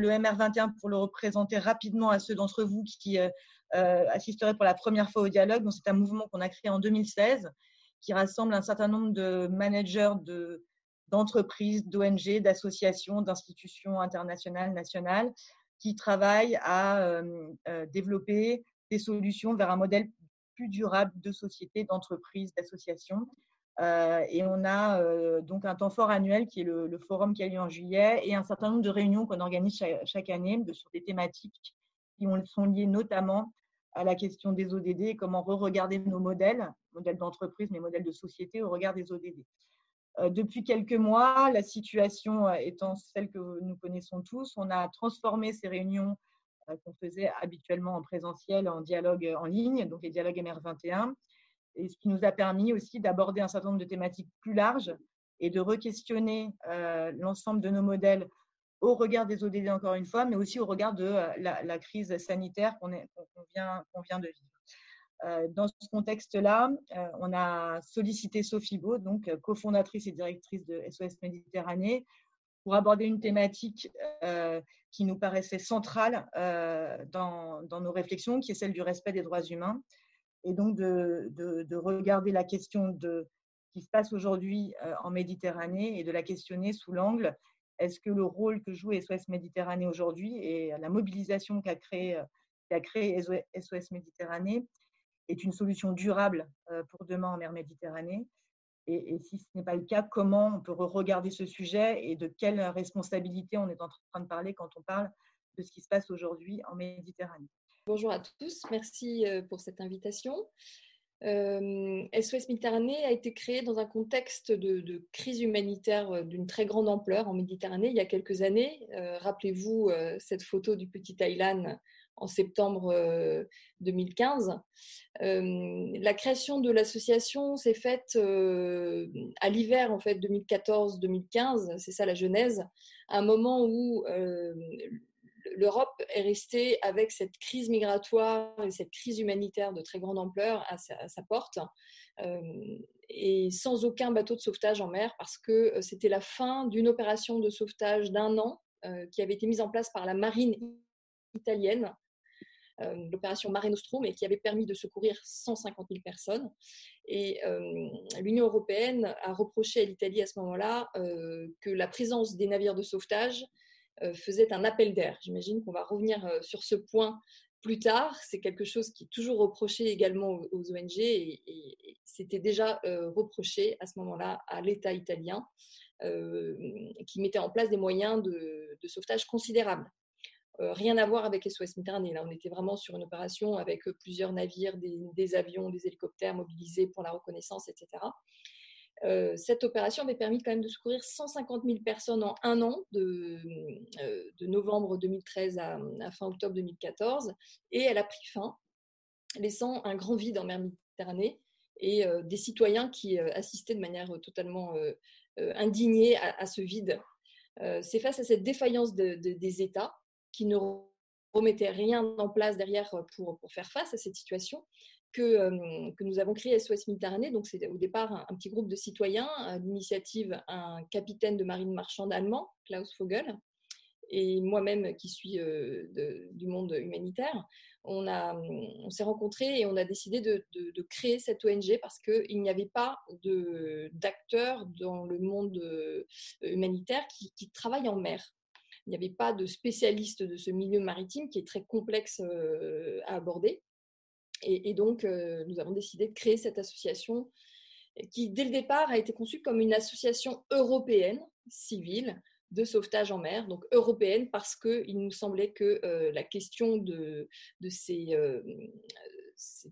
le MR21 pour le représenter rapidement à ceux d'entre vous qui assisteraient pour la première fois au dialogue. C'est un mouvement qu'on a créé en 2016 qui rassemble un certain nombre de managers de, d'entreprises, d'ONG, d'associations, d'institutions internationales, nationales, qui travaillent à développer des solutions vers un modèle plus durable de société, d'entreprise, d'association. Euh, et on a euh, donc un temps fort annuel qui est le, forum qui a lieu en juillet et un certain nombre de réunions qu'on organise chaque, année sur des thématiques qui sont liées notamment à la question des ODD et comment re-regarder nos modèles, modèles d'entreprise, mais modèles de société au regard des ODD. Euh, depuis quelques mois, la situation étant celle que nous connaissons tous, on a transformé ces réunions qu'on faisait habituellement en présentiel en dialogue en ligne, donc les dialogues MR21, et ce qui nous a permis aussi d'aborder un certain nombre de thématiques plus larges et de re-questionner euh, l'ensemble de nos modèles au regard des ODD encore une fois, mais aussi au regard de euh, la, crise sanitaire qu'on vient, de vivre. Euh, dans ce contexte-là, on a sollicité Sophie Beau, cofondatrice et directrice de SOS Méditerranée, pour aborder une thématique qui nous paraissait centrale dans, nos réflexions, qui est celle du respect des droits humains et donc de, de, regarder la question de ce qui se passe aujourd'hui euh, en Méditerranée et de la questionner sous l'angle est-ce que le rôle que joue SOS Méditerranée aujourd'hui et la mobilisation qu'a créé, SOS Méditerranée est une solution durable euh, pour demain en mer Méditerranée? Et, et, si ce n'est pas le cas, comment on peut regarder ce sujet et de quelle responsabilité on est en train de parler quand on parle de ce qui se passe aujourd'hui en Méditerranée? Bonjour à tous, merci euh, pour cette invitation. SOS euh, Méditerranée a été créé dans un contexte de, crise humanitaire euh, d'une très grande ampleur en Méditerranée il y a quelques années. Rappelez-vous cette photo du petit Thaïlande en septembre 2015. la création de l'association s'est faite à l'hiver en fait 2014-2015, c'est ça la genèse, à un moment où l'Europe est restée avec cette crise migratoire et cette crise humanitaire de très grande ampleur à sa, porte, euh, et sans aucun bateau de sauvetage en mer, parce que euh, c'était la fin d'une opération de sauvetage d'un an euh, qui avait été mise en place par la marine italienne, l'opération Mare Nostrum, et qui avait permis de secourir 150 000 personnes. Et l'Union européenne a reproché à l'Italie à ce moment-là que la présence des navires de sauvetage faisait un appel d'air. J'imagine qu'on va revenir euh, sur ce point plus tard. C'est quelque chose qui est toujours reproché également aux ONG et, c'était déjà euh, reproché à ce moment-là à l'État italien qui mettait en place des moyens de, sauvetage considérables. rien à voir avec SOS Méditerranée. Là, on était vraiment sur une opération avec plusieurs navires, des avions, des hélicoptères mobilisés pour la reconnaissance, etc. Euh, cette opération avait permis quand même de secourir 150 000 personnes en un an, de, euh, novembre 2013 à, fin octobre 2014, et elle a pris fin, laissant un grand vide en mer Méditerranée et euh, des citoyens qui assistaient de manière totalement indignée à, ce vide. C'est face à cette défaillance des États qui ne remettaient rien en place derrière pour, pour faire face à cette situation que, que, nous avons créé SOS Méditerranée. Donc, c'est au départ un, petit groupe de citoyens, l'initiative un capitaine de marine marchande allemand, Klaus Vogel, et moi-même qui suis du monde humanitaire. On, on s'est rencontrés et on a décidé de, créer cette ONG parce qu'il n'y avait pas d'acteurs dans le monde humanitaire qui, qui travaillent en mer. Il n'y avait pas de spécialistes de ce milieu maritime qui est très complexe à aborder. Et, donc, euh, nous avons décidé de créer cette association qui, dès le départ, a été conçue comme une association européenne, civile, de sauvetage en mer, donc européenne parce qu'il nous semblait que euh, la question de, euh, ces,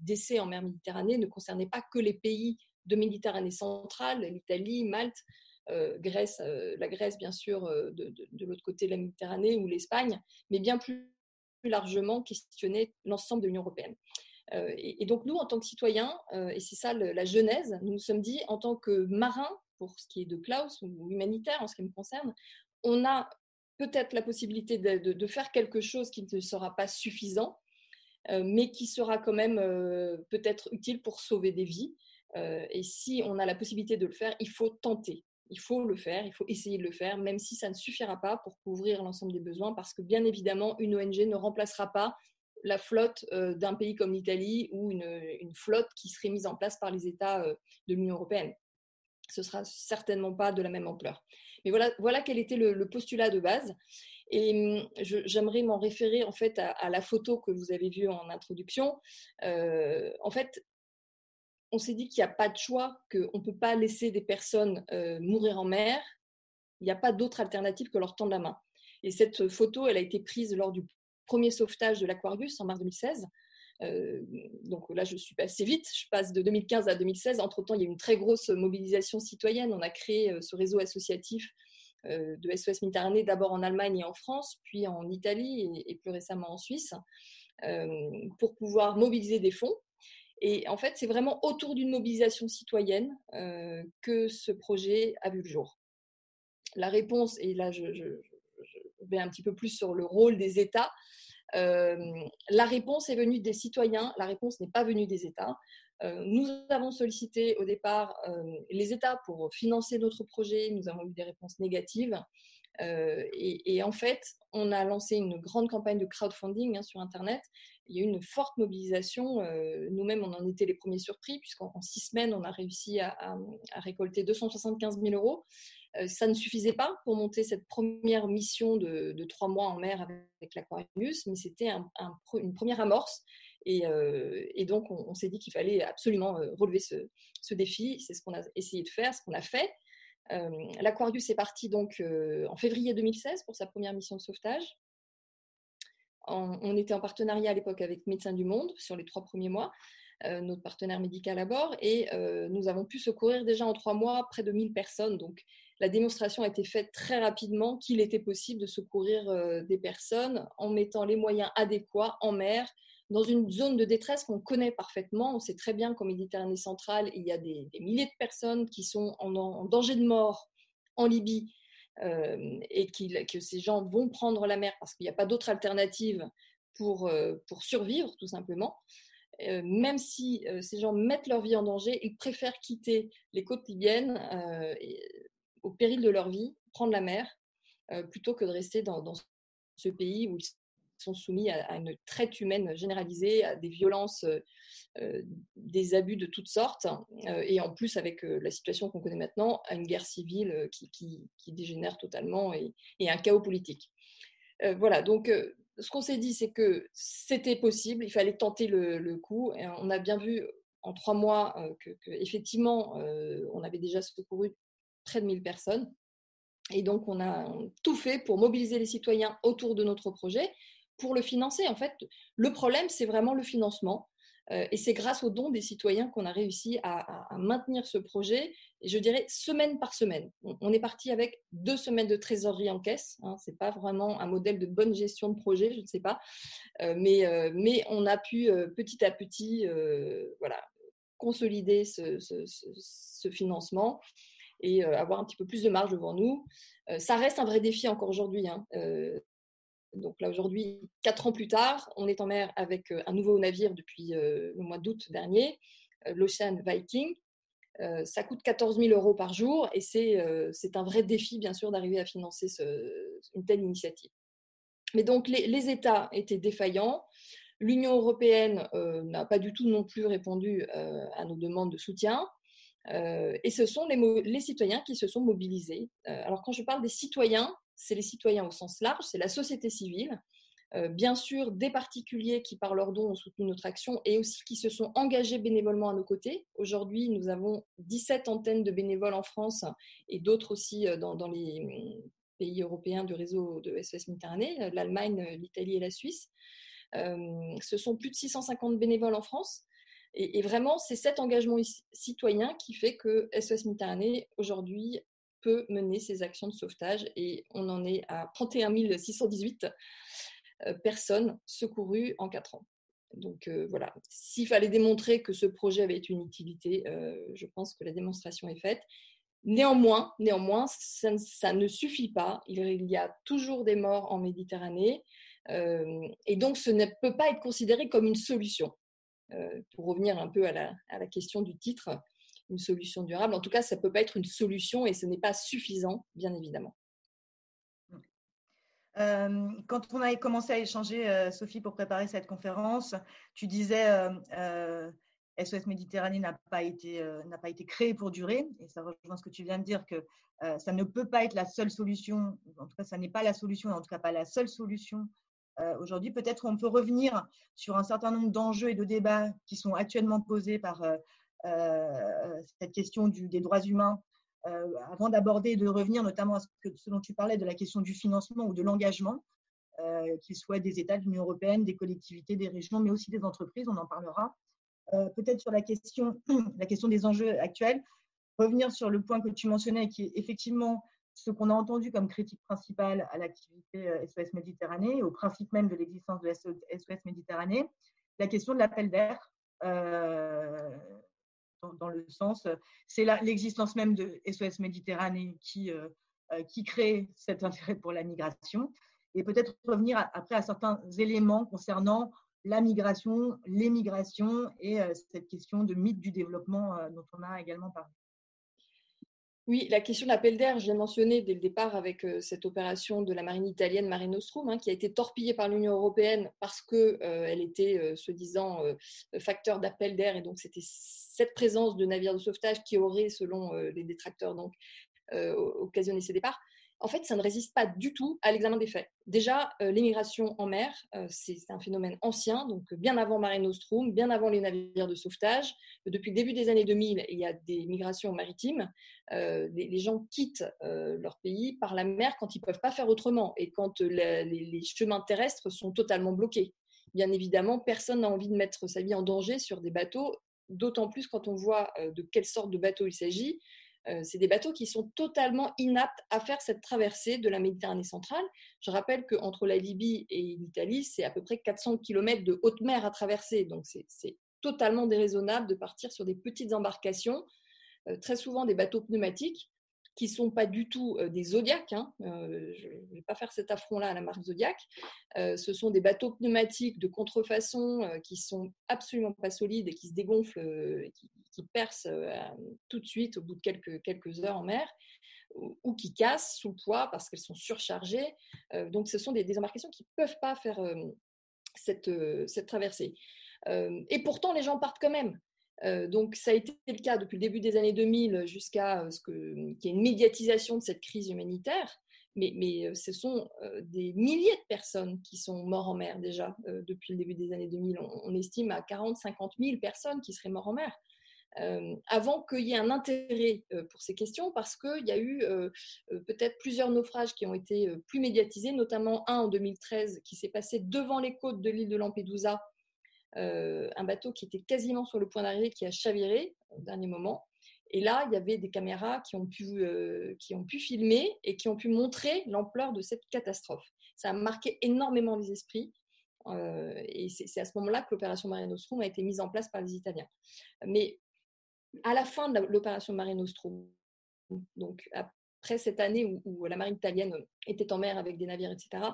décès en mer Méditerranée ne concernait pas que les pays de Méditerranée centrale, l'Italie, Malte, Grèce, la Grèce bien sûr de, de l'autre côté de la Méditerranée ou l'Espagne, mais bien plus largement questionner l'ensemble de l'Union européenne. Euh, et, donc nous, en tant que citoyens, euh, et c'est ça la genèse, nous nous sommes dit, en tant que marins, pour ce qui est de Klaus ou humanitaire en ce qui me concerne, on a peut-être la possibilité de, faire quelque chose qui ne sera pas suffisant, euh, mais qui sera quand même peut-être utile pour sauver des vies. et si on a la possibilité de le faire, il faut tenter. Il faut le faire, il faut essayer de le faire, même si ça ne suffira pas pour couvrir l'ensemble des besoins, parce que bien évidemment, une ONG ne remplacera pas la flotte euh, d'un pays comme l'Italie ou une, flotte qui serait mise en place par les États euh, de l'Union européenne. Ce sera certainement pas de la même ampleur. Mais voilà, voilà quel était le, postulat de base. Et hum, j'aimerais m'en référer en fait à, la photo que vous avez vue en introduction. Euh, en fait, on s'est dit qu'il n'y a pas de choix, qu'on ne peut pas laisser des personnes mourir en mer. Il n'y a pas d'autre alternative que leur tendre la main. Et cette photo, elle a été prise lors du premier sauvetage de l'Aquarius en mars 2016. Euh, donc là, je suis passée vite. Je passe de 2015 à 2016. Entre-temps, il y a eu une très grosse mobilisation citoyenne. On a créé euh, ce réseau associatif euh, de SOS Méditerranée, d'abord en Allemagne et en France, puis en Italie et, plus récemment en Suisse, pour pouvoir mobiliser des fonds. Et en fait, c'est vraiment autour d'une mobilisation citoyenne que ce projet a vu le jour. La réponse, et là je, un petit peu plus sur le rôle des États. Euh, la réponse est venue des citoyens, la réponse n'est pas venue des États. Euh, nous avons sollicité au départ euh, les États pour financer notre projet, nous avons eu des réponses négatives. Et, en fait, on a lancé une grande campagne de crowdfunding hein, sur Internet. Il y a eu une forte mobilisation. Nous-mêmes, on en était les premiers surpris, puisqu'en six semaines, on a réussi à, à récolter 275 000 euros. Ça ne suffisait pas pour monter cette première mission de, trois mois en mer avec l'Aquarius, mais c'était une première amorce. Et, donc, on, s'est dit qu'il fallait absolument relever ce, défi. C'est ce qu'on a essayé de faire, ce qu'on a fait. L'Aquarius est parti donc en février 2016 pour sa première mission de sauvetage. on était en partenariat à l'époque avec Médecins du Monde sur les trois premiers mois. notre partenaire médical à bord, et nous avons pu secourir déjà en trois mois près de 1000 personnes. Donc, la démonstration a été faite très rapidement qu'il était possible de secourir euh, des personnes en mettant les moyens adéquats en mer, dans une zone de détresse qu'on connaît parfaitement. On sait très bien qu'en Méditerranée centrale, il y a des, milliers de personnes qui sont en, danger de mort en Libye euh, et que ces gens vont prendre la mer parce qu'il n'y a pas d'autre alternative pour, euh, pour survivre, tout simplement. même si ces gens mettent leur vie en danger, ils préfèrent quitter les côtes libyennes péril de leur vie, prendre la mer, euh, plutôt que de rester dans, ce pays où ils sont soumis à, une traite humaine généralisée, à des violences, euh, euh, des abus de toutes sortes, et en plus avec la situation qu'on connaît maintenant, à une guerre civile qui, dégénère totalement et, un chaos politique. voilà, donc ce qu'on s'est dit, c'est que c'était possible, il fallait tenter le, coup. Et on a bien vu en trois mois que, effectivement, on avait déjà secouru près de 1000 personnes. Et donc, on a tout fait pour mobiliser les citoyens autour de notre projet, pour le financer. En fait, le problème, c'est vraiment le financement. Euh, et c'est grâce aux dons des citoyens qu'on a réussi à, maintenir ce projet, et je dirais semaine par semaine. On, est parti avec deux semaines de trésorerie en caisse. Hein, ce n'est pas vraiment un modèle de bonne gestion de projet, je ne sais pas. Euh, mais, euh, mais on a pu petit à petit voilà, consolider ce financement et euh, avoir un petit peu plus de marge devant nous. Euh, ça reste un vrai défi encore aujourd'hui. Hein. Euh, donc là, aujourd'hui, quatre ans plus tard, on est en mer avec un nouveau navire depuis le mois d'août dernier, l'Ocean Viking. ça coûte 14 000 euros par jour et c'est un vrai défi, bien sûr, d'arriver à financer une telle initiative. Mais donc, les États étaient défaillants. L'Union européenne n'a pas du tout non plus répondu à nos demandes de soutien. Euh, et ce sont les, citoyens qui se sont mobilisés. Euh, alors quand je parle des citoyens, c'est les citoyens au sens large, c'est la société civile, euh, bien sûr des particuliers qui par leurs dons ont soutenu notre action et aussi qui se sont engagés bénévolement à nos côtés. Aujourd'hui, nous avons 17 antennes de bénévoles en France et d'autres aussi dans, les mm, pays européens du réseau de SOS Méditerranée, l'Allemagne, l'Italie et la Suisse. ce sont plus de 650 bénévoles en France. Et, vraiment, c'est cet engagement citoyen qui fait que SOS Méditerranée, aujourd'hui, peut mener ses actions de sauvetage. Et on en est à 31 618 euh, personnes secourues en 4 ans. Donc euh, voilà, s'il fallait démontrer que ce projet avait une utilité, euh, je pense que la démonstration est faite. Néanmoins, néanmoins ça, ça ne suffit pas. Il, y a toujours des morts en Méditerranée. et donc, ce ne peut pas être considéré comme une solution. Euh, pour revenir un peu à la, question du titre, une solution durable. En tout cas, ça ne peut pas être une solution et ce n'est pas suffisant, bien évidemment. Euh, quand on a commencé à échanger, euh, Sophie, pour préparer cette conférence, tu disais euh, SOS Méditerranée n'a pas, été, n'a pas été créé pour durer. Et ça rejoint ce que tu viens de dire, que ça ne peut pas être la seule solution. En tout cas, ça n'est pas la solution, en tout cas pas la seule solution aujourd'hui. Peut-être on peut revenir sur un certain nombre d'enjeux et de débats qui sont actuellement posés par cette question des droits humains euh, avant d'aborder et de revenir notamment à ce, que, dont tu parlais de la question du financement ou de l'engagement, euh, qu'il soit des États de l'Union européenne, des collectivités, des régions, mais aussi des entreprises, on en parlera. Euh, peut-être sur la question, la question des enjeux actuels, revenir sur le point que tu mentionnais, qui est effectivement ce qu'on a entendu comme critique principale à l'activité SOS Méditerranée, au principe même de l'existence de SOS Méditerranée, la question de l'appel d'air. Euh, dans, le sens, euh, c'est l'existence même de SOS Méditerranée qui, euh, euh, qui crée cet intérêt pour la migration. Et peut-être revenir après à certains éléments concernant la migration, l'émigration et cette question de mythe du développement dont on a également parlé. Oui, la question de l'appel d'air, je l'ai mentionné dès le départ avec euh, cette opération de la marine italienne Mare Nostrum, hein, qui a été torpillée par l'Union européenne parce qu'elle euh, était, euh, se disant, facteur d'appel d'air. Et donc, c'était cette présence de navires de sauvetage qui aurait, selon les détracteurs, donc, occasionné ces départs en fait, ça ne résiste pas du tout à l'examen des faits. Déjà, euh, l'émigration en mer, euh, c'est un phénomène ancien, donc euh, bien avant Mare Nostrum, bien avant les navires de sauvetage. Depuis le début des années 2000, il y a des migrations maritimes. Les, gens quittent leur pays par la mer quand ils ne peuvent pas faire autrement et quand les, chemins terrestres sont totalement bloqués. Bien évidemment, personne n'a envie de mettre sa vie en danger sur des bateaux, d'autant plus quand on voit de quelle sorte de bateau il s'agit. Euh, c'est des bateaux qui sont totalement inaptes à faire cette traversée de la Méditerranée centrale. Je rappelle qu'entre la Libye et l'Italie, c'est à peu près 400 km de haute mer à traverser. Donc c'est totalement déraisonnable de partir sur des petites embarcations, euh, très souvent des bateaux pneumatiques, qui ne sont pas du tout euh, des Zodiacs. Hein. Euh, je ne vais pas faire cet affront-là à la marque Zodiac. Euh, ce sont des bateaux pneumatiques de contrefaçon qui sont absolument pas solides et qui se dégonflent, qui, percent tout de suite au bout de quelques, heures en mer ou, qui cassent sous le poids parce qu'elles sont surchargées. donc, ce sont des, des embarcations qui ne peuvent pas faire cette traversée. et pourtant, les gens partent quand même. Euh, donc, ça a été le cas depuis le début des années 2000 jusqu'à euh, ce qu'il y ait une médiatisation de cette crise humanitaire. Mais, euh, ce sont des milliers de personnes qui sont mortes en mer déjà depuis le début des années 2000. On, estime à 40, 50 000 personnes qui seraient mortes en mer. avant qu'il y ait un intérêt pour ces questions, parce qu'il y a eu peut-être plusieurs naufrages qui ont été plus médiatisés, notamment un en 2013 qui s'est passé devant les côtes de l'île de Lampedusa euh, un bateau qui était quasiment sur le point d'arriver, qui a chaviré au dernier moment. Et là, il y avait des caméras qui ont pu, euh, qui ont pu filmer et qui ont pu montrer l'ampleur de cette catastrophe. Ça a marqué énormément les esprits. Euh, et c'est à ce moment-là que l'opération Mare Nostrum a été mise en place par les Italiens. Mais à la fin de l'opération Mare Nostrum, donc après cette année où, où, la marine italienne était en mer avec des navires, etc.,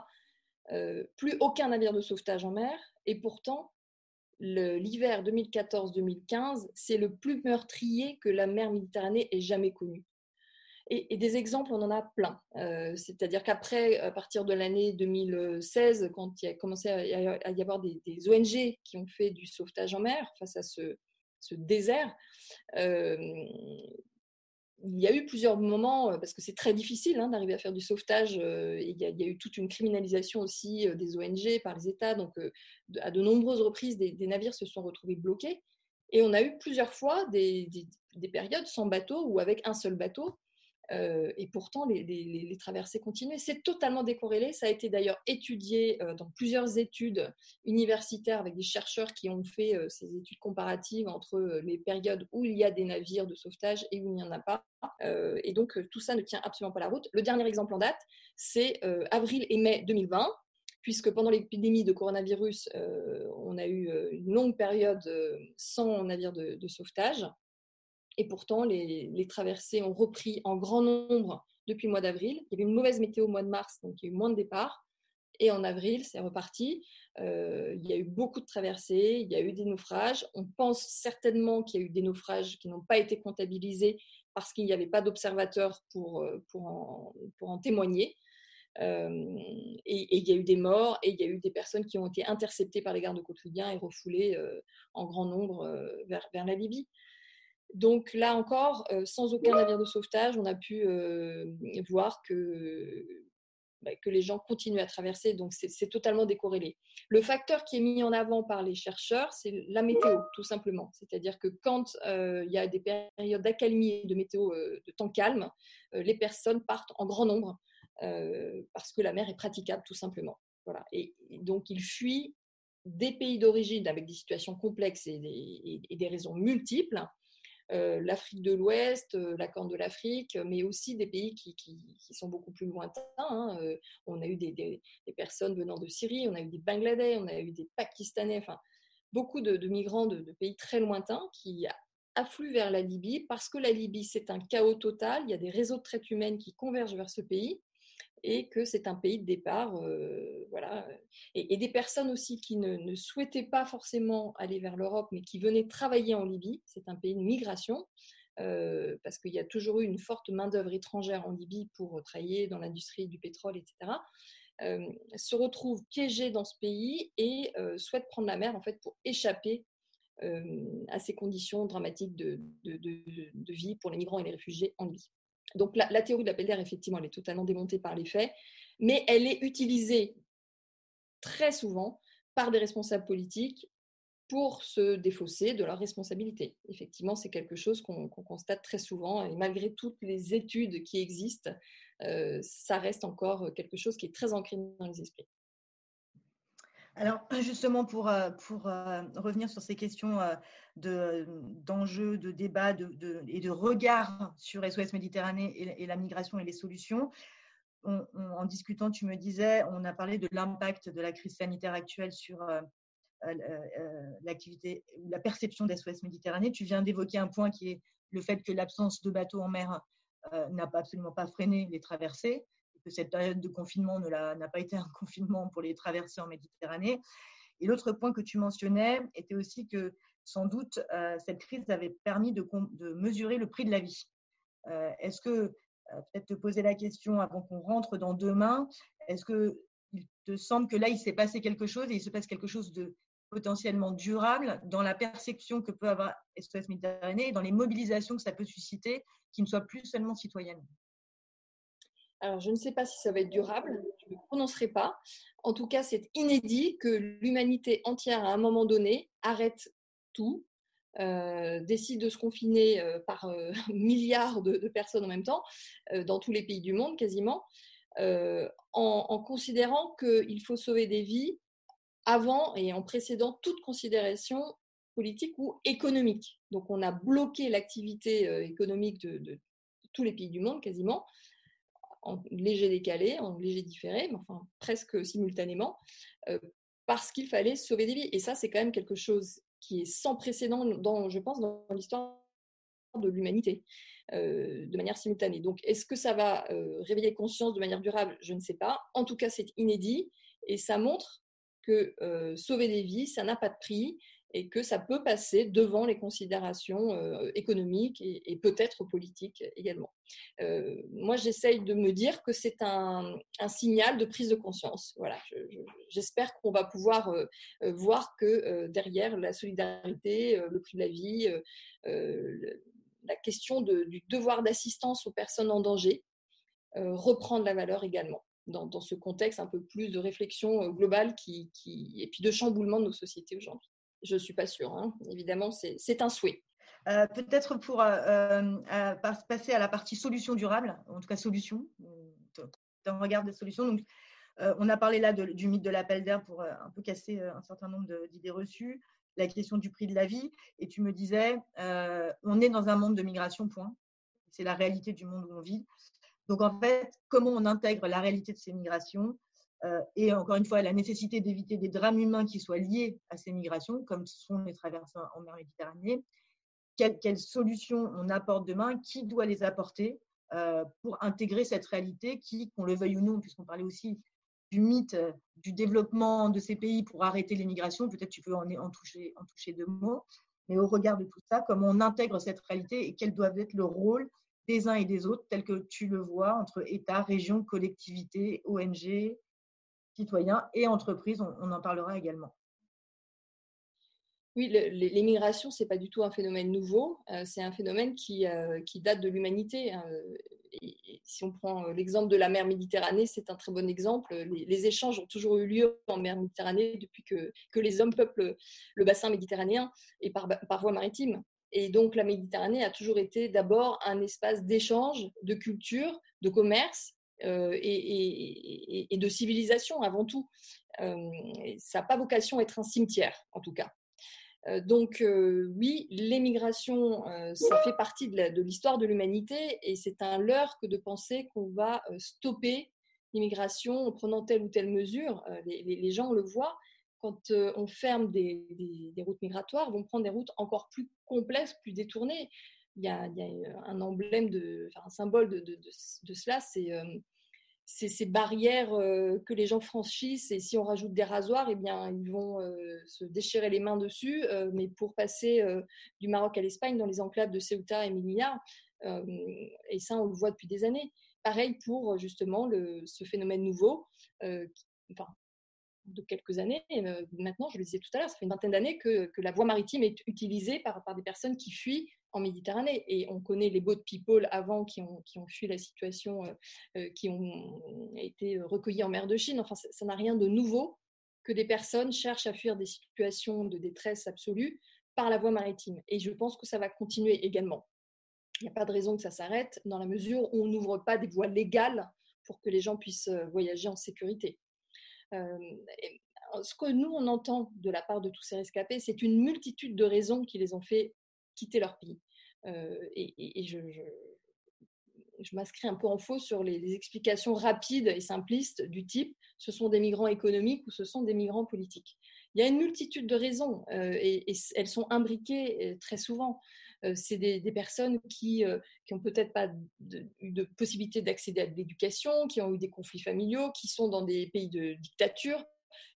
plus aucun navire de sauvetage en mer. Et pourtant, l'hiver 2014-2015, c'est le plus meurtrier que la mer Méditerranée ait jamais connu. Et, des exemples, on en a plein. Euh, c'est-à-dire qu'après, à partir de l'année 2016, quand il a commencé à y avoir des, ONG qui ont fait du sauvetage en mer face à ce, désert, euh, il y a eu plusieurs moments, euh, parce que c'est très difficile hein, d'arriver à faire du sauvetage, euh, il, y a, eu toute une criminalisation aussi euh, des ONG par les États, donc à de nombreuses reprises, des, navires se sont retrouvés bloqués. Et on a eu plusieurs fois des périodes sans bateau ou avec un seul bateau. Euh, et pourtant, les, traversées continuaient. C'est totalement décorrélé. Ça a été d'ailleurs étudié euh, dans plusieurs études universitaires avec des chercheurs qui ont fait euh, ces études comparatives entre les périodes où il y a des navires de sauvetage et où il n'y en a pas. et donc, tout ça ne tient absolument pas la route. Le dernier exemple en date, c'est avril et mai 2020 puisque pendant l'épidémie de coronavirus, on a eu une longue période sans navire de sauvetage. Et pourtant, les, traversées ont repris en grand nombre depuis le mois d'avril. Il y avait une mauvaise météo au mois de mars, donc il y a eu moins de départs. Et en avril, c'est reparti. il y a eu beaucoup de traversées, il y a eu des naufrages. On pense certainement qu'il y a eu des naufrages qui n'ont pas été comptabilisés parce qu'il n'y avait pas d'observateurs pour, en, pour en témoigner. et, il y a eu des morts et il y a eu des personnes qui ont été interceptées par les gardes quotidiens et refoulées en grand nombre vers, vers, la Libye. Donc là encore, sans aucun navire de sauvetage, on a pu voir que, bah, que les gens continuent à traverser. Donc c'est totalement décorrélé. Le facteur qui est mis en avant par les chercheurs, c'est la météo, tout simplement. C'est-à-dire que quand il y a des périodes d'accalmie de météo de temps calme, les personnes partent en grand nombre parce que la mer est praticable, tout simplement. Voilà. Et, donc ils fuient des pays d'origine avec des situations complexes et des raisons multiples euh, l'Afrique de l'Ouest, euh, la Corne de l'Afrique, mais aussi des pays qui, sont beaucoup plus lointains. Hein. Euh, on a eu des, personnes venant de Syrie, on a eu des Bangladais, on a eu des Pakistanais, enfin beaucoup de, migrants de, pays très lointains qui affluent vers la Libye parce que la Libye, c'est un chaos total. Il y a des réseaux de traite humaine qui convergent vers ce pays et que c'est un pays de départ. Euh, voilà. Et, des personnes aussi qui ne, souhaitaient pas forcément aller vers l'Europe, mais qui venaient travailler en Libye. C'est un pays de migration. Euh, parce qu'il y a toujours eu une forte main-d'œuvre étrangère en Libye pour travailler dans l'industrie du pétrole, etc., euh, se retrouvent piégés dans ce pays et souhaitent prendre la mer en fait pour échapper à ces conditions dramatiques de, de, vie pour les migrants et les réfugiés en Libye. Donc la, théorie de effectivement, elle est totalement démontée par les faits, mais elle est utilisée très souvent par des responsables politiques pour se défausser de leurs responsabilités. Effectivement, c'est quelque chose qu'on constate très souvent, et malgré toutes les études qui existent, euh, ça reste encore quelque chose qui est très ancré dans les esprits. Alors, justement, pour, euh, euh, revenir sur ces questions euh, d'enjeux, de, débats de, et de regard sur SOS Méditerranée et, la migration et les solutions, en discutant, tu me disais, on a parlé de l'impact de la crise sanitaire actuelle sur l'activité ou la perception d'SOS Méditerranée. Tu viens d'évoquer un point qui est le fait que l'absence de bateaux en mer n'a absolument pas freiné les traversées que cette période de confinement n'a pas été un confinement pour les traversées en Méditerranée. Et l'autre point que tu mentionnais était aussi que sans doute euh, cette crise avait permis de, mesurer le prix de la vie. Euh, est-ce que, euh, peut-être te poser la question avant qu'on rentre dans demain, est-ce qu'il te semble que là, il s'est passé quelque chose et il se passe quelque chose de potentiellement durable dans la perception que peut avoir SOS Méditerranée et dans les mobilisations que ça peut susciter qui ne soient plus seulement citoyennes? Alors, je ne sais pas si ça va être durable, je ne me prononcerai pas. En tout cas, c'est inédit que l'humanité entière, à un moment donné, arrête tout, euh, décide de se confiner euh, par euh, milliards de, personnes en même temps, dans tous les pays du monde quasiment, en, en, considérant qu'il faut sauver des vies avant et en précédant toute considération politique ou économique. Donc on a bloqué l'activité économique de, tous les pays du monde quasiment en léger décalé, en léger différé, mais enfin presque simultanément, euh, parce qu'il fallait sauver des vies. Et ça, c'est quand même quelque chose qui est sans précédent, dans, je pense, dans l'histoire de l'humanité, euh, de manière simultanée. Donc, est-ce que ça va euh, réveiller conscience de manière durable? Je ne sais pas. En tout cas, c'est inédit et ça montre que sauver des vies, ça n'a pas de prix et que ça peut passer devant les considérations euh, économiques et, peut-être politiques également. Euh, moi, j'essaye de me dire que c'est un, signal de prise de conscience. Voilà, j'espère qu'on va pouvoir euh, voir que derrière la solidarité, le prix de la vie, la question du devoir d'assistance aux personnes en danger reprend de la valeur également. Dans, ce contexte un peu plus de réflexion globale qui, et puis de chamboulement de nos sociétés aujourd'hui. Je ne suis pas sûre. Hein. Évidemment, c'est un souhait. Euh, peut-être pour euh, euh, passer à la partie solution durable, en tout cas solution, on regarde des solutions. Donc, on a parlé là du mythe de l'appel d'air pour un peu casser un certain nombre d'idées reçues, la question du prix de la vie. Et tu me disais, on est dans un monde de migration, point. C'est la réalité du monde où on vit. Donc, en fait, comment on intègre la réalité de ces migrations et encore une fois, la nécessité d'éviter des drames humains qui soient liés à ces migrations, comme sont les traversées en mer Méditerranée. Quelles, solutions on apporte demain Qui doit les apporter euh, pour intégrer cette réalité qui, qu'on le veuille ou non, puisqu'on parlait aussi du mythe du développement de ces pays pour arrêter l'immigration. Peut-être tu peux en, en, toucher, en toucher deux mots. Mais au regard de tout ça, comment on intègre cette réalité et quel doit être le rôle des uns et des autres, tel que tu le vois, entre État, région, collectivités, ONG, citoyens et entreprises. On, en parlera également. Oui, l'immigration, ce n'est pas du tout un phénomène nouveau, euh, c'est un phénomène qui, euh, qui date de l'humanité. Hein. si on prend euh, l'exemple de la mer Méditerranée, c'est un très bon exemple. Les, échanges ont toujours eu lieu en mer Méditerranée depuis que, que les hommes peuplent le bassin méditerranéen et par, par voie maritime. Et donc la Méditerranée a toujours été d'abord un espace d'échange, de culture, de commerce euh, et, de civilisation avant tout. Euh, ça n'a pas vocation à être un cimetière, en tout cas. Euh, donc oui, l'émigration, ça fait partie de l'histoire de l'humanité et c'est un leurre que de penser qu'on va stopper l'immigration en prenant telle ou telle mesure. les, gens le voient quand on ferme des, routes migratoires, vont prendre des routes encore plus complexes, plus détournées. Il y a, un emblème, de, un symbole de, cela, c'est ces barrières que les gens franchissent. Et si on rajoute des rasoirs, eh bien, ils vont se déchirer les mains dessus. mais pour passer du Maroc à l'Espagne, dans les enclaves de Ceuta et Melilla, et ça, on le voit depuis des années. Pareil pour justement ce phénomène nouveau, enfin, de quelques années. Euh, maintenant, je le disais tout à l'heure, ça fait une vingtaine d'années que, la voie maritime est utilisée par, par des personnes qui fuient en Méditerranée. Et on connaît les boat people avant qui ont, qui ont fui la situation, euh, euh, qui ont été recueillis en mer de Chine. Enfin, ça n'a rien de nouveau que des personnes cherchent à fuir des situations de détresse absolue par la voie maritime. Et je pense que ça va continuer également. Il n'y a pas de raison que ça s'arrête dans la mesure où on n'ouvre pas des voies légales pour que les gens puissent voyager en sécurité. Euh, ce que nous, on entend de la part de tous ces rescapés, c'est une multitude de raisons qui les ont fait quitter leur pays. Et, je, je, m'inscris un peu en faux sur les, explications rapides et simplistes du type ce sont des migrants économiques ou ce sont des migrants politiques. Il y a une multitude de raisons et, elles sont imbriquées très souvent. c'est des, personnes qui n'ont peut-être pas eu de possibilité d'accéder à l'éducation, qui ont eu des conflits familiaux, qui sont dans des pays de dictature,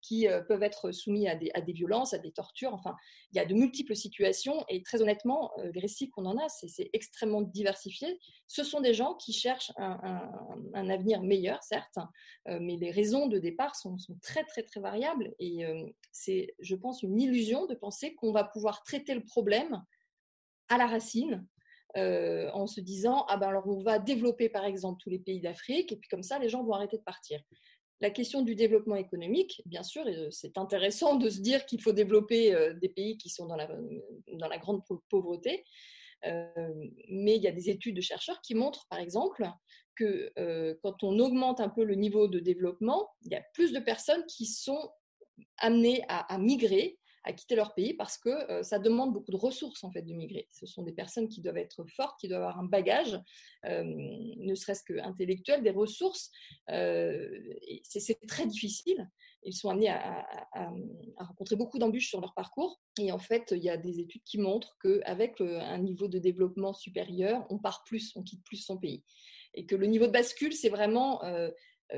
qui peuvent être soumis à des, violences, à des tortures. Enfin, il y a de multiples situations et très honnêtement, les récits qu'on en a, c'est extrêmement diversifié. Ce sont des gens qui cherchent un, avenir meilleur, certes, mais les raisons de départ sont très, très, très variables et c'est, je pense, une illusion de penser qu'on va pouvoir traiter le problème à la racine en se disant ah ben alors on va développer par exemple tous les pays d'Afrique et puis comme ça les gens vont arrêter de partir la question du développement économique, bien sûr, c'est intéressant de se dire qu'il faut développer euh, des pays qui sont dans la, la grande pauvreté. Euh, mais il y a des études de chercheurs qui montrent, par exemple, que euh, quand on augmente un peu le niveau de développement, il y a plus de personnes qui sont amenées à migrer à quitter leur pays parce que euh, ça demande beaucoup de ressources en fait de migrer. Ce sont des personnes qui doivent être fortes, qui doivent avoir un bagage, euh, ne serait-ce que intellectuel, des ressources. Euh, c'est très difficile. Ils sont amenés à, rencontrer beaucoup d'embûches sur leur parcours. Et en fait, il y a des études qui montrent qu'avec un niveau de développement supérieur, on part plus, on quitte plus son pays. Et que le niveau de bascule, c'est vraiment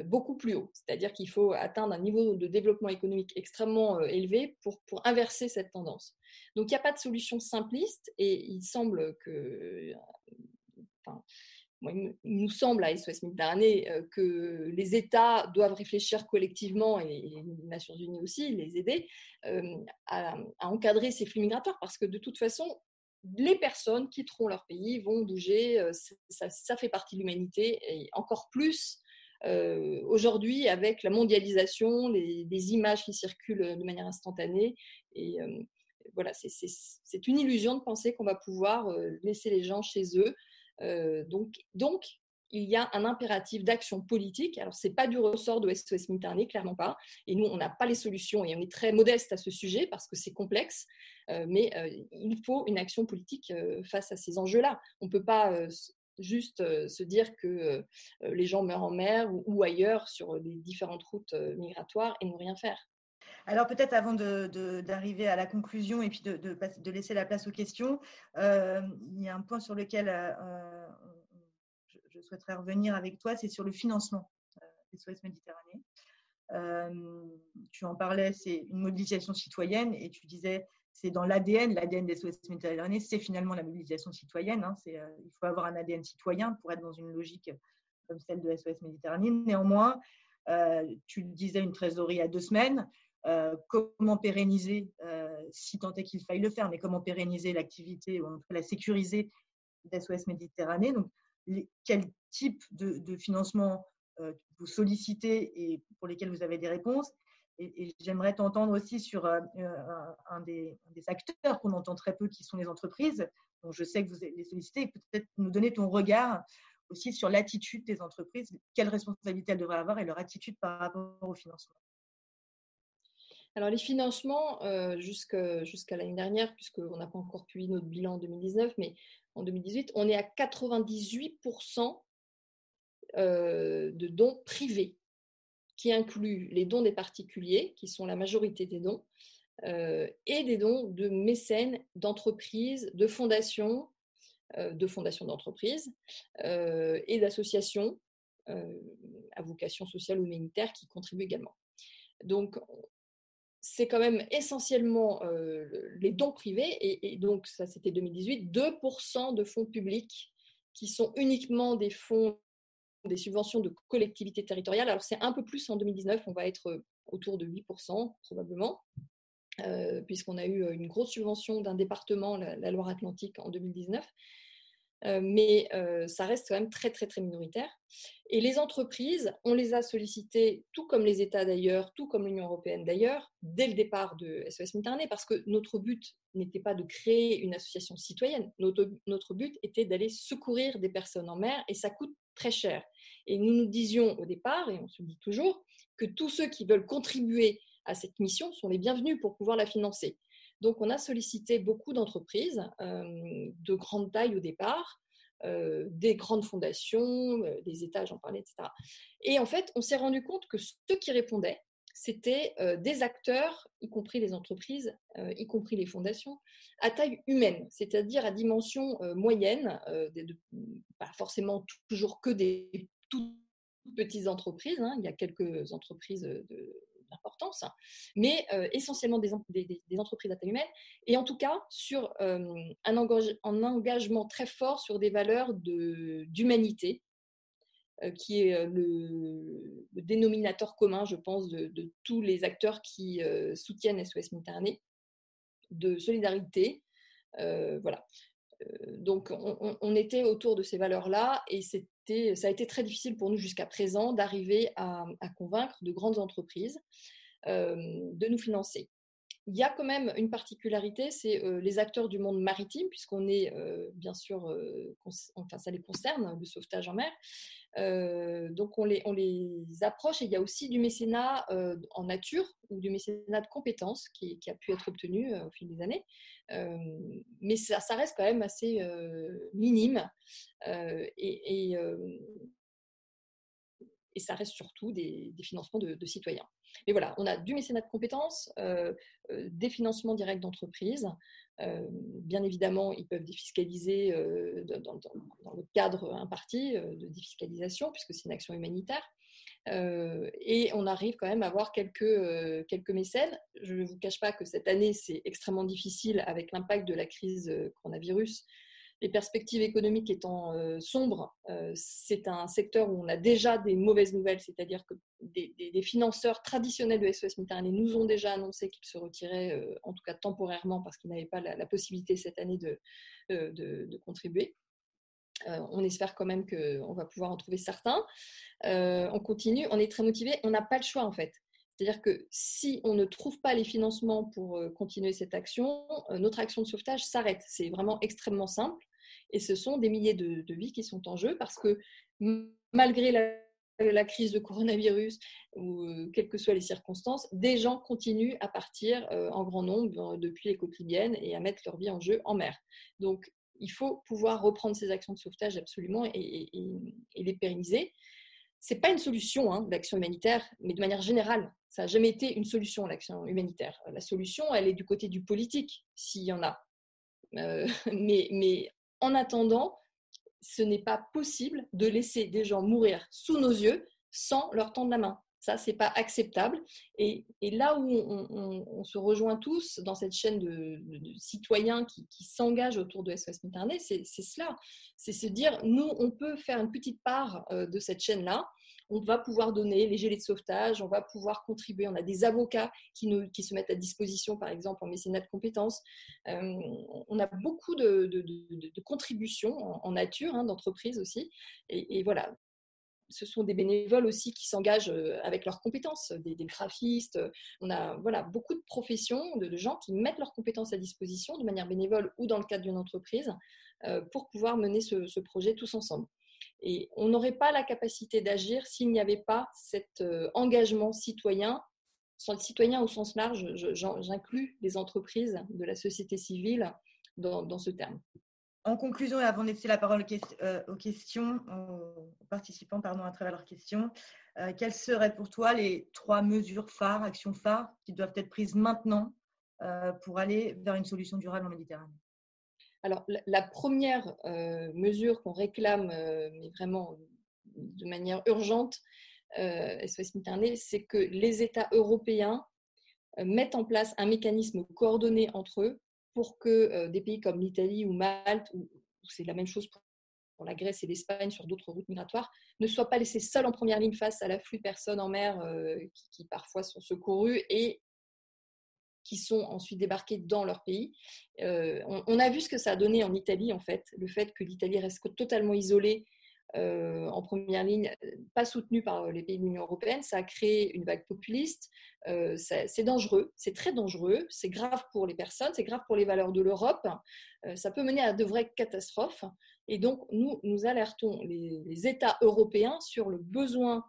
beaucoup plus haut. C'est-à-dire qu'il faut atteindre un niveau de développement économique extrêmement euh, élevé pour, inverser cette tendance. Donc il n'y a pas de solution simpliste et il semble que, enfin, il nous semble à SOS Méditerranée euh, que les États doivent réfléchir collectivement, et les Nations Unies aussi, les aider, à, encadrer ces flux migratoires, parce que de toute façon, les personnes quitteront leur pays, vont bouger, ça fait partie de l'humanité, et encore plus euh, aujourd'hui, avec la mondialisation, les, images qui circulent de manière instantanée, et euh, voilà, c'est une illusion de penser qu'on va pouvoir euh, laisser les gens chez eux. donc, donc, il y a un impératif d'action politique. Alors, ce n'est pas du ressort de SOS Méditerranée, clairement pas. Et nous, on n'a pas les solutions et on est très modeste à ce sujet parce que c'est complexe. mais il faut une action politique face à ces enjeux-là. On ne peut pas juste se dire que les gens meurent en mer ou, ailleurs sur les différentes routes migratoires et ne rien faire. Alors peut-être avant d'arriver à la conclusion et puis de, de, laisser la place aux questions, il y a un point sur lequel je, souhaiterais revenir avec toi, c'est sur le financement des SOS Méditerranée. tu en parlais, c'est une mobilisation citoyenne et tu disais c'est dans l'ADN, l'ADN des SOS Méditerranée, c'est finalement la mobilisation citoyenne. Hein, il faut avoir un ADN citoyen pour être dans une logique comme celle de SOS Méditerranée. Néanmoins, tu disais une trésorerie à deux semaines. comment pérenniser, si tant est qu'il faille le faire, mais comment pérenniser l'activité ou en tout cas la sécuriser d'SOS Méditerranée? Donc, quel type de, financement euh, vous sollicitez et pour lesquels vous avez des réponses? Et, j'aimerais t'entendre aussi sur euh, un, des, acteurs qu'on entend très peu, qui sont les entreprises. Donc, je sais que vous les sollicitez. Peut-être nous donner ton regard aussi sur l'attitude des entreprises, quelles responsabilités elles devraient avoir et leur attitude par rapport au financement. Alors les financements, euh, jusqu'à l'année dernière, puisqu'on n'a pas encore publié notre bilan en 2019, mais en 2018, on est à 98% euh, de dons privés, qui incluent les dons des particuliers, qui sont la majorité des dons, euh, et des dons de mécènes, d'entreprises, de fondations, euh, de fondations d'entreprises et d'associations à vocation sociale ou humanitaire qui contribuent également. Donc, c'est quand même essentiellement les dons privés, et, donc ça c'était 2018, 2% de fonds publics qui sont uniquement des fonds, des subventions de collectivités territoriales. Alors c'est un peu plus en 2019, on va être autour de 8% probablement, puisqu'on a eu une grosse subvention d'un département, la Loire-Atlantique, en 2019. Euh, mais euh, ça reste quand même très, très, très minoritaire. Et les entreprises, on les a sollicitées, tout comme les États d'ailleurs, tout comme l'Union européenne d'ailleurs, dès le départ de SOS Méditerranée, parce que notre but n'était pas de créer une association citoyenne. Notre, notre but était d'aller secourir des personnes en mer et ça coûte très cher. Et nous nous disions au départ, et on se dit toujours, que tous ceux qui veulent contribuer à cette mission sont les bienvenus pour pouvoir la financer. Donc, on a sollicité beaucoup d'entreprises euh, de grande taille au départ, euh, des grandes fondations, euh, des États, j'en parlais, etc. Et en fait, on s'est rendu compte que ceux qui répondaient, c'était des acteurs, y compris les entreprises, y compris les fondations, à taille humaine, c'est-à-dire à dimension moyenne, pas forcément toujours que des toutes petites entreprises. Hein. il y a quelques entreprises de, d'importance, mais euh, essentiellement des, entreprises à taille humaine, et en tout cas sur euh, un, engagement très fort sur des valeurs d'humanité, euh, qui est le, dénominateur commun, je pense, de, tous les acteurs qui soutiennent SOS Méditerranée, de solidarité. voilà. Donc, on, était autour de ces valeurs-là et c'était, ça a été très difficile pour nous jusqu'à présent d'arriver à, convaincre de grandes entreprises de nous financer. Il y a quand même une particularité, c'est les acteurs du monde maritime, puisqu'on est bien sûr, enfin ça les concerne, le sauvetage en mer. donc on les, on les approche et il y a aussi du mécénat en nature ou du mécénat de compétences qui, a pu être obtenu au fil des années. mais ça, reste quand même assez minime et, et, ça reste surtout des, financements de citoyens. Mais voilà, on a du mécénat de compétences, euh, euh, des financements directs d'entreprises. Euh, bien évidemment, ils peuvent défiscaliser dans, le cadre imparti de défiscalisation, puisque c'est une action humanitaire. et on arrive quand même à avoir quelques, quelques mécènes. Je ne vous cache pas que cette année, c'est extrêmement difficile avec l'impact de la crise coronavirus les perspectives économiques étant euh, sombres, euh, c'est un secteur où on a déjà des mauvaises nouvelles, c'est-à-dire que des, financeurs traditionnels de SOS Méditerranée nous ont déjà annoncé qu'ils se retiraient, euh, en tout cas temporairement, parce qu'ils n'avaient pas la, possibilité cette année de, de, contribuer. on espère quand même qu'on va pouvoir en trouver certains. on continue, on est très motivé, on n'a pas le choix en fait. C'est-à-dire que si on ne trouve pas les financements pour continuer cette action, notre action de sauvetage s'arrête. C'est vraiment extrêmement simple. Et ce sont des milliers de, vies qui sont en jeu parce que malgré la, crise de coronavirus ou euh, quelles que soient les circonstances, des gens continuent à partir euh, en grand nombre depuis les côtes et à mettre leur vie en jeu en mer. Donc, il faut pouvoir reprendre ces actions de sauvetage absolument et, les pérenniser. C'est pas une solution, hein, l'action humanitaire, mais de manière générale, ça n'a jamais été une solution, l'action humanitaire. La solution, elle est du côté du politique, s'il y en a. Euh, mais en attendant, ce n'est pas possible de laisser des gens mourir sous nos yeux sans leur tendre la main. Ça, c'est pas acceptable. Et, là où on, se rejoint tous dans cette chaîne de, citoyens qui, s'engagent autour de SOS Méditerranée, c'est cela. C'est se dire, nous, on peut faire une petite part euh, de cette chaîne-là. On va pouvoir donner les gilets de sauvetage, on va pouvoir contribuer. On a des avocats qui, se mettent à disposition, par exemple, en mécénat de compétences. Euh, on a beaucoup de, contributions en, nature, hein, d'entreprises aussi. Et, voilà, ce sont des bénévoles aussi qui s'engagent euh, avec leurs compétences, des, graphistes. On a voilà, beaucoup de professions, de, gens qui mettent leurs compétences à disposition de manière bénévole ou dans le cadre d'une entreprise euh, pour pouvoir mener ce, projet tous ensemble. Et on n'aurait pas la capacité d'agir s'il n'y avait pas cet engagement citoyen. Sans le citoyen au sens large, j'inclus les entreprises de la société civile dans ce terme. En conclusion, et avant de laisser la parole euh, aux questions, aux participants pardon, à travers leurs questions, euh, quelles seraient pour toi les trois mesures phares, actions phares, qui doivent être prises maintenant euh, pour aller vers une solution durable en Méditerranée? Alors, la, première mesure qu'on réclame, mais vraiment de manière urgente, SOS Méditerranée, c'est que les États européens mettent en place un mécanisme coordonné entre eux pour que euh, des pays comme l'Italie ou Malte, où c'est la même chose pour la Grèce et l'Espagne sur d'autres routes migratoires, ne soient pas laissés seuls en première ligne face à l'afflux de personnes en mer euh, qui, parfois sont secourues et qui sont ensuite débarqués dans leur pays. Euh, on, a vu ce que ça a donné en Italie, en fait, le fait que l'Italie reste totalement isolée euh, en première ligne, pas soutenu par les pays de l'Union européenne. Ça a créé une vague populiste. Euh, c'est dangereux, c'est très dangereux, c'est grave pour les personnes, c'est grave pour les valeurs de l'Europe. Ça peut mener à de vraies catastrophes. Et donc, nous, nous alertons les, États européens sur le besoin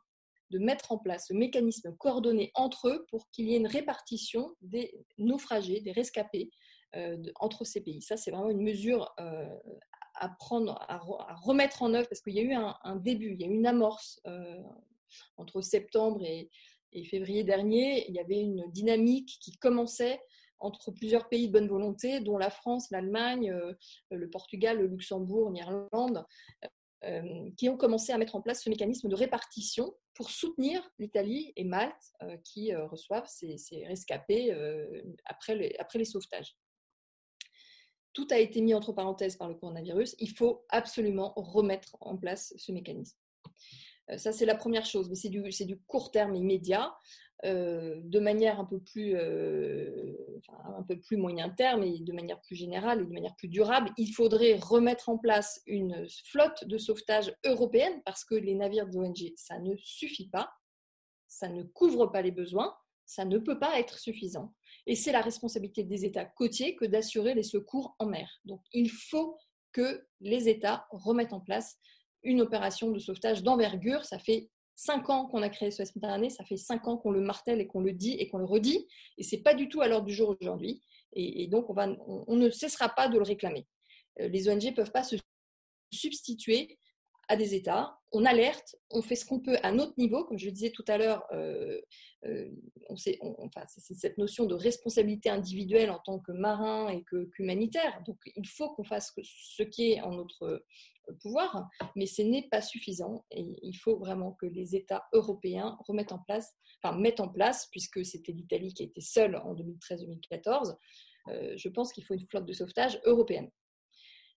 de mettre en place ce mécanisme coordonné entre eux pour qu'il y ait une répartition des naufragés, des rescapés entre ces pays. Ça, c'est vraiment une mesure à prendre, à, remettre en œuvre, parce qu'il y a eu un, début, il y a eu une amorce euh, entre septembre et, février dernier. Il y avait une dynamique qui commençait entre plusieurs pays de bonne volonté, dont la France, l'Allemagne, euh, le Portugal, le Luxembourg, l'Irlande, euh, qui ont commencé à mettre en place ce mécanisme de répartition pour soutenir l'Italie et Malte qui reçoivent ces, rescapés après les, après les sauvetages tout a été mis entre parenthèses par le coronavirus. Il faut absolument remettre en place ce mécanisme. Euh, ça, c'est la première chose, mais c'est du, du, court terme immédiat. Euh, de manière un peu plus, euh, un peu plus moyen terme et de manière plus générale et de manière plus durable, il faudrait remettre en place une flotte de sauvetage européenne parce que les navires d'ONG, ça ne suffit pas, ça ne couvre pas les besoins, ça ne peut pas être suffisant. Et c'est la responsabilité des États côtiers que d'assurer les secours en mer. Donc il faut que les États remettent en place une opération de sauvetage d'envergure. Ça fait cinq ans qu'on a créé ce Méditerranée, ça fait cinq ans qu'on le martèle et qu'on le dit et qu'on le redit, et c'est pas du tout à l'ordre du jour aujourd'hui. Et, donc on, ne cessera pas de le réclamer. Euh, les ONG peuvent pas se substituer à des États, on alerte, on fait ce qu'on peut à notre niveau, comme je le disais tout à l'heure, euh, euh, c'est cette notion de responsabilité individuelle en tant que marin et qu'humanitaire. Donc il faut qu'on fasse ce qui est en notre pouvoir, mais ce n'est pas suffisant et il faut vraiment que les États européens remettent en place, enfin mettent en place, puisque c'était l'Italie qui été seule en 2013-2014, je pense qu'il faut une flotte de sauvetage européenne.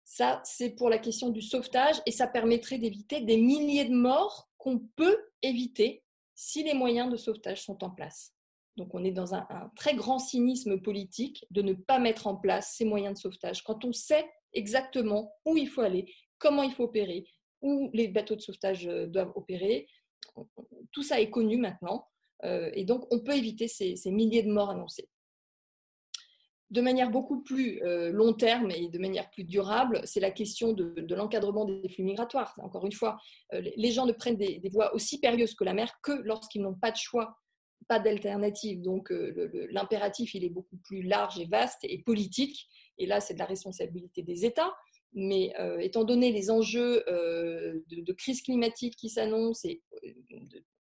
Ça, c'est pour la question du sauvetage et ça permettrait d'éviter des milliers de morts qu'on peut éviter si les moyens de sauvetage sont en place. Donc on est dans un, très grand cynisme politique de ne pas mettre en place ces moyens de sauvetage quand on sait exactement où il faut aller, comment il faut opérer, où les bateaux de sauvetage euh, doivent opérer. Tout ça est connu maintenant euh, et donc on peut éviter ces milliers de morts annoncées de manière beaucoup plus euh, long terme et de manière plus durable, c'est la question de, l'encadrement des flux migratoires. Encore une fois, les gens ne prennent des, voies aussi périlleuses que la mer que lorsqu'ils n'ont pas de choix, pas d'alternative. Donc l'impératif, il est beaucoup plus large et vaste et politique. Et là, c'est de la responsabilité des États. Mais étant donné les enjeux de, crise climatique qui s'annoncent et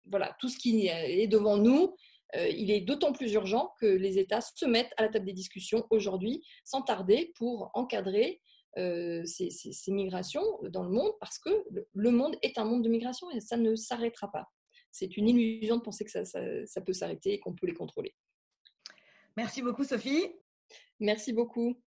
voilà, tout ce qui est devant nous, euh, il est d'autant plus urgent que les États se mettent à la table des discussions aujourd'hui, sans tarder, pour encadrer euh, ces, migrations dans le monde, parce que le monde est un monde de migration et ça ne s'arrêtera pas. c'est une illusion de penser que ça, ça peut s'arrêter et qu'on peut les contrôler. Merci beaucoup, Sophie. Merci beaucoup.